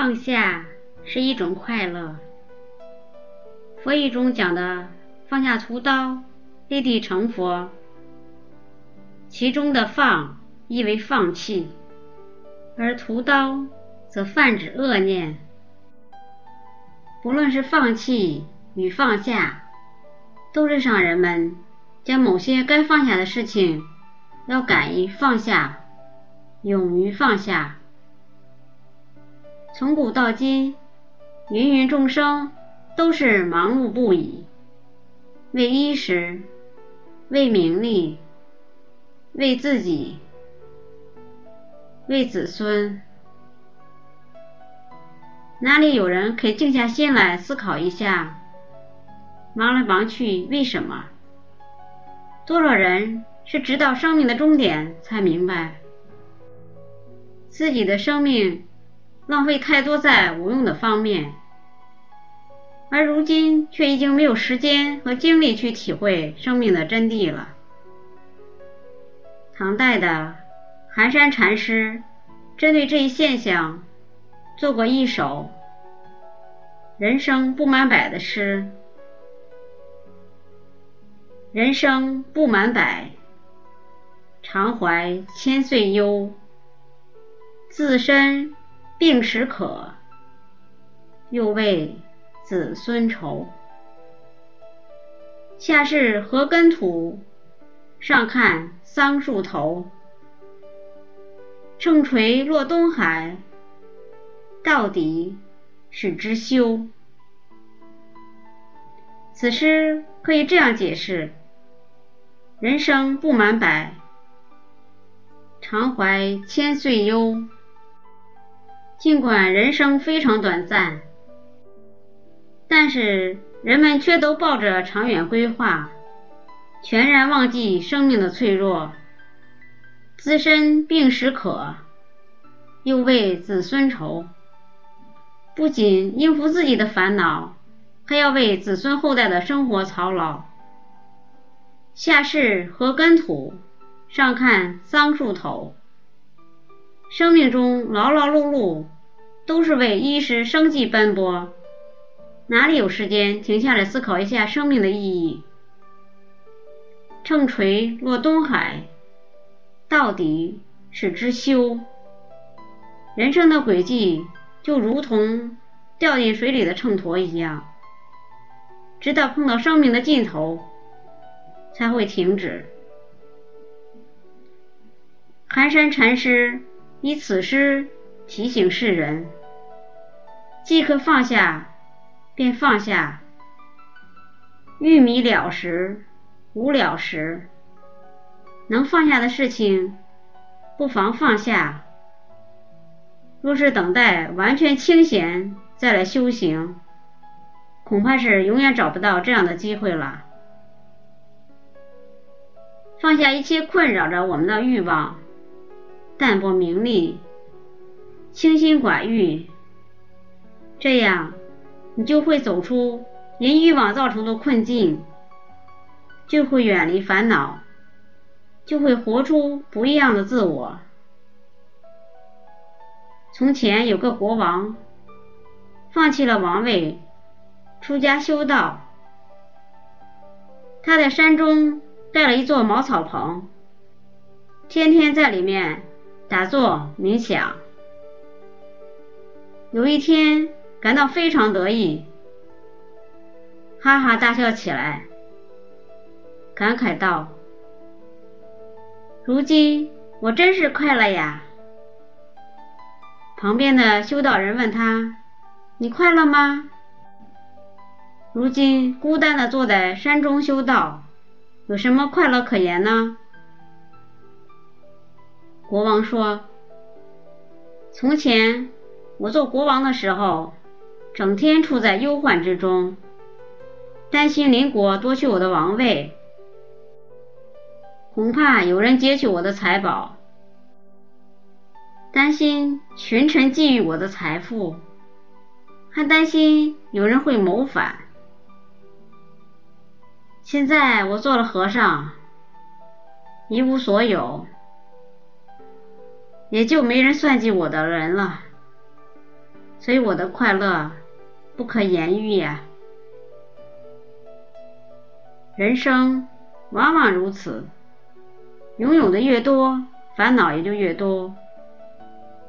放下是一种快乐。佛语中讲的放下屠刀，立地成佛，其中的放意为放弃，而屠刀则泛指恶念。不论是放弃与放下，都是让人们将某些该放下的事情，要敢于放下，勇于放下。从古到今，芸芸众生都是忙碌不已，为衣食，为名利，为自己，为子孙。哪里有人肯静下心来思考一下？忙来忙去，为什么？多少人是直到生命的终点才明白，自己的生命。浪费太多在无用的方面，而如今却已经没有时间和精力去体会生命的真谛了。唐代的寒山禅师针对这一现象，做过一首《人生不满百》的诗：“人生不满百，常怀千岁忧，自身。”病时渴，又为子孙愁。下是何根土？上看桑树头。秤锤落东海，到底是知休。此诗可以这样解释：人生不满百，常怀千岁忧。尽管人生非常短暂，但是人们却都抱着长远规划，全然忘记生命的脆弱。自身病时渴，又为子孙愁。不仅应付自己的烦恼，还要为子孙后代的生活操劳。下世何根土，上看桑树头。生命中劳劳碌碌，都是为衣食生计奔波，哪里有时间停下来思考一下生命的意义？秤锤落东海，到底是知休。人生的轨迹就如同掉进水里的秤砣一样，直到碰到生命的尽头，才会停止。寒山禅师。以此诗提醒世人：即可放下，便放下。玉米了时，无了时。能放下的事情，不妨放下。若是等待完全清闲再来修行，恐怕是永远找不到这样的机会了。放下一切困扰着我们的欲望。淡泊名利，清心寡欲，这样你就会走出因欲望造成的困境，就会远离烦恼，就会活出不一样的自我。从前有个国王，放弃了王位，出家修道。他在山中盖了一座茅草棚，天天在里面。打坐冥想，有一天感到非常得意，哈哈大笑起来，感慨道：“如今我真是快乐呀！”旁边的修道人问他：“你快乐吗？如今孤单的坐在山中修道，有什么快乐可言呢？”国王说：“从前我做国王的时候，整天处在忧患之中，担心邻国夺去我的王位，恐怕有人劫取我的财宝，担心群臣觊觎我的财富，还担心有人会谋反。现在我做了和尚，一无所有。”也就没人算计我的人了。所以我的快乐不可言喻呀。人生往往如此，拥有的越多，烦恼也就越多。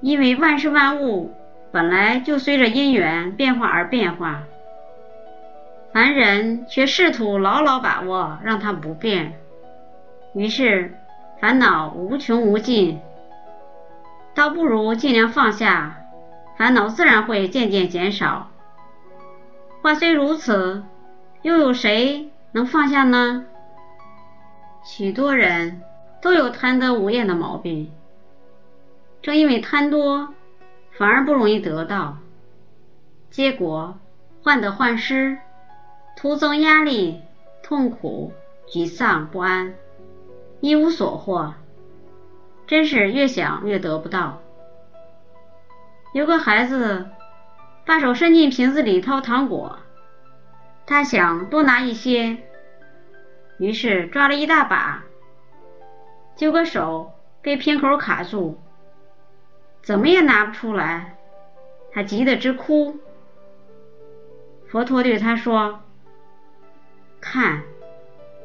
因为万事万物本来就随着因缘变化而变化，凡人却试图牢牢把握，让它不变，于是烦恼无穷无尽。倒不如尽量放下，烦恼自然会渐渐减少。话虽如此，又有谁能放下呢？许多人都有贪得无厌的毛病，正因为贪多，反而不容易得到，结果患得患失，徒增压力、痛苦、沮丧不安，一无所获。真是越想越得不到。有个孩子把手伸进瓶子里掏糖果，他想多拿一些，于是抓了一大把，结果手被瓶口卡住，怎么也拿不出来，他急得直哭。佛陀对他说：“看，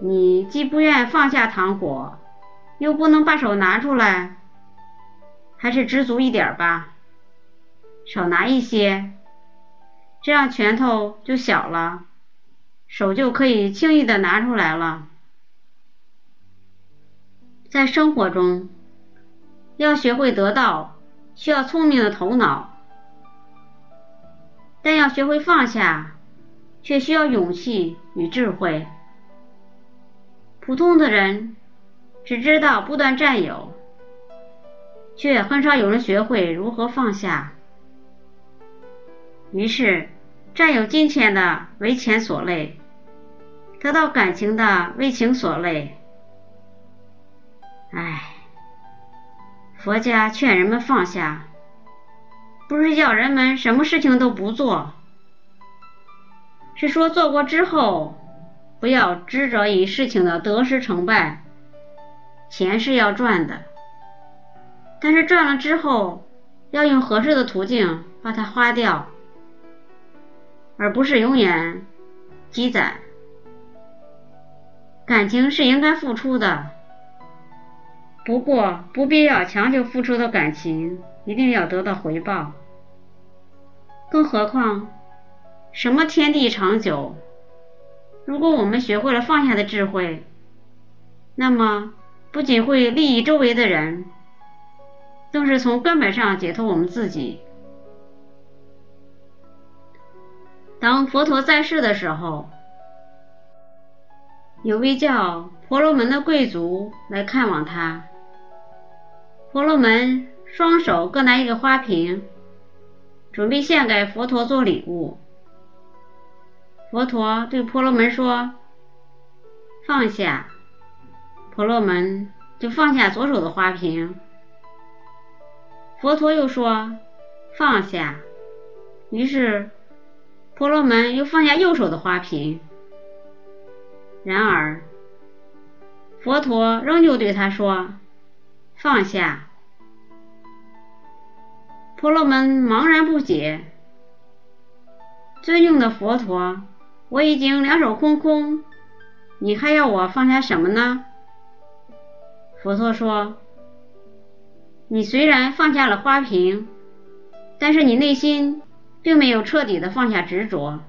你既不愿放下糖果。”又不能把手拿出来，还是知足一点吧，少拿一些，这样拳头就小了，手就可以轻易的拿出来了。在生活中，要学会得到，需要聪明的头脑，但要学会放下，却需要勇气与智慧。普通的人。只知道不断占有，却很少有人学会如何放下。于是，占有金钱的为钱所累，得到感情的为情所累。唉，佛家劝人们放下，不是要人们什么事情都不做，是说做过之后，不要执着于事情的得失成败。钱是要赚的，但是赚了之后，要用合适的途径把它花掉，而不是永远积攒。感情是应该付出的，不过不必要强求付出的感情一定要得到回报。更何况，什么天地长久？如果我们学会了放下的智慧，那么。不仅会利益周围的人，更是从根本上解脱我们自己。当佛陀在世的时候，有位叫婆罗门的贵族来看望他。婆罗门双手各拿一个花瓶，准备献给佛陀做礼物。佛陀对婆罗门说：“放下。”婆罗门就放下左手的花瓶，佛陀又说放下，于是婆罗门又放下右手的花瓶。然而佛陀仍旧对他说放下。婆罗门茫然不解，尊敬的佛陀，我已经两手空空，你还要我放下什么呢？佛陀说：“你虽然放下了花瓶，但是你内心并没有彻底的放下执着。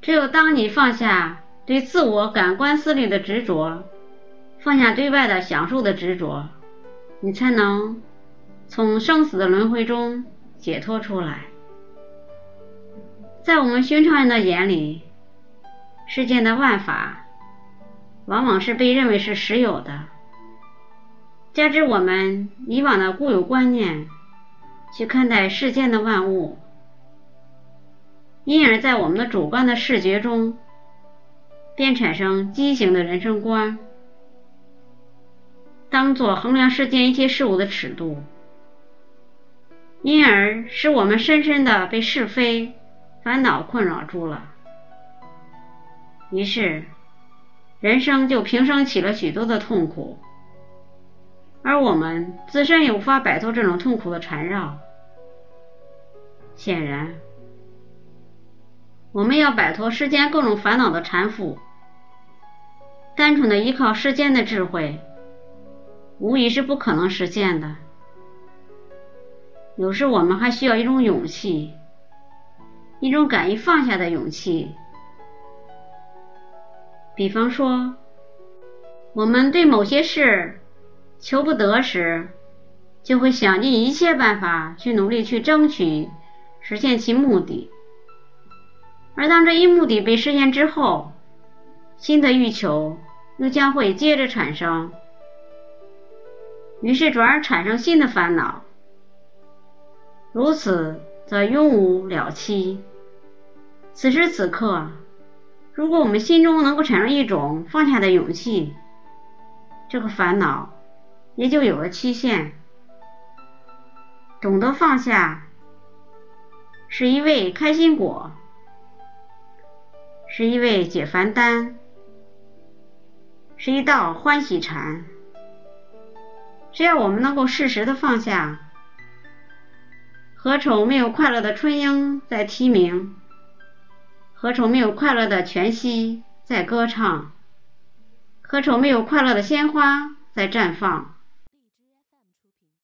只有当你放下对自我感官思虑的执着，放下对外的享受的执着，你才能从生死的轮回中解脱出来。在我们寻常人的眼里，世间的万法。”往往是被认为是实有的，加之我们以往的固有观念去看待世间的万物，因而，在我们的主观的视觉中，便产生畸形的人生观，当做衡量世间一切事物的尺度，因而使我们深深的被是非烦恼困扰住了，于是。人生就平生起了许多的痛苦，而我们自身也无法摆脱这种痛苦的缠绕，显然，我们要摆脱世间各种烦恼的缠缚，单纯的依靠世间的智慧，无疑是不可能实现的。有时我们还需要一种勇气，一种敢于放下的勇气。比方说，我们对某些事求不得时，就会想尽一切办法去努力去争取实现其目的。而当这一目的被实现之后，新的欲求又将会接着产生，于是转而产生新的烦恼。如此则永无了期。此时此刻，如果我们心中能够产生一种放下的勇气，这个烦恼也就有了期限。懂得放下，是一味开心果，是一味解烦丹，是一道欢喜禅。只要我们能够适时的放下。何愁没有快乐的春莺在啼鸣？何愁没有快乐的泉溪在歌唱？何愁没有快乐的鲜花在绽放？